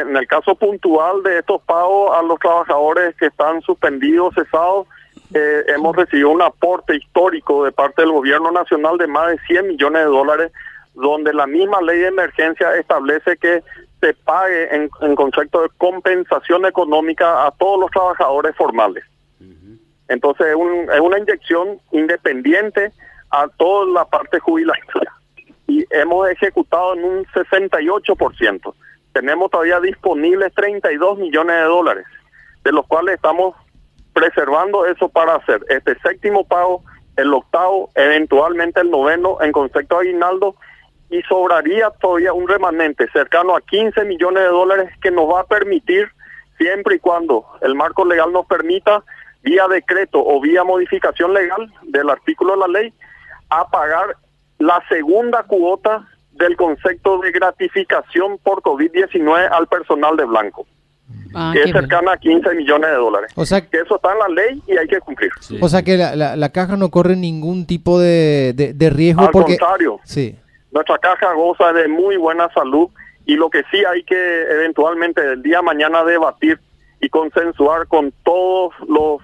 en el caso puntual de estos pagos a los trabajadores que están suspendidos, cesados, eh, hemos recibido un aporte histórico de parte del gobierno nacional de más de 100 millones de dólares, donde la misma ley de emergencia establece que se pague en, concepto de compensación económica a todos los trabajadores formales. Entonces es, un, es una inyección independiente a toda la parte jubilatoria. Y hemos ejecutado en un 68%. Tenemos todavía disponibles 32 millones de dólares, de los cuales estamos preservando eso para hacer este séptimo pago, el octavo, eventualmente el noveno en concepto de aguinaldo y sobraría todavía un remanente cercano a 15 millones de dólares que nos va a permitir, siempre y cuando el marco legal nos permita, vía decreto o vía modificación legal del artículo de la ley, a pagar la segunda cuota del concepto de gratificación por COVID-19 al personal de Blanco. Ah, que es cercana a 15 millones de dólares. O sea, Que eso está en la ley y hay que cumplir. o sea que la, la- la caja no corre ningún tipo de, de- de riesgo Al porque... contrario, Sí. nuestra caja goza de muy buena salud y lo que sí hay que eventualmente el día de mañana debatir y consensuar con todos los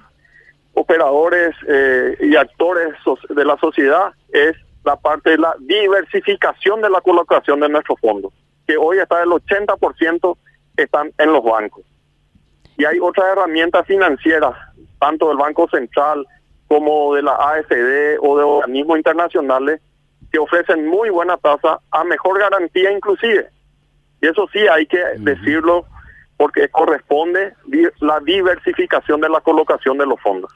operadores eh, y actores so- de la sociedad es la parte de la diversificación de la colocación de nuestros fondos, que hoy está el 80% están en los bancos. Y hay otras herramientas financieras, tanto del Banco Central como de la AFD o de organismos internacionales, que ofrecen muy buena tasa a mejor garantía inclusive. Y eso sí hay que decirlo porque corresponde la diversificación de la colocación de los fondos.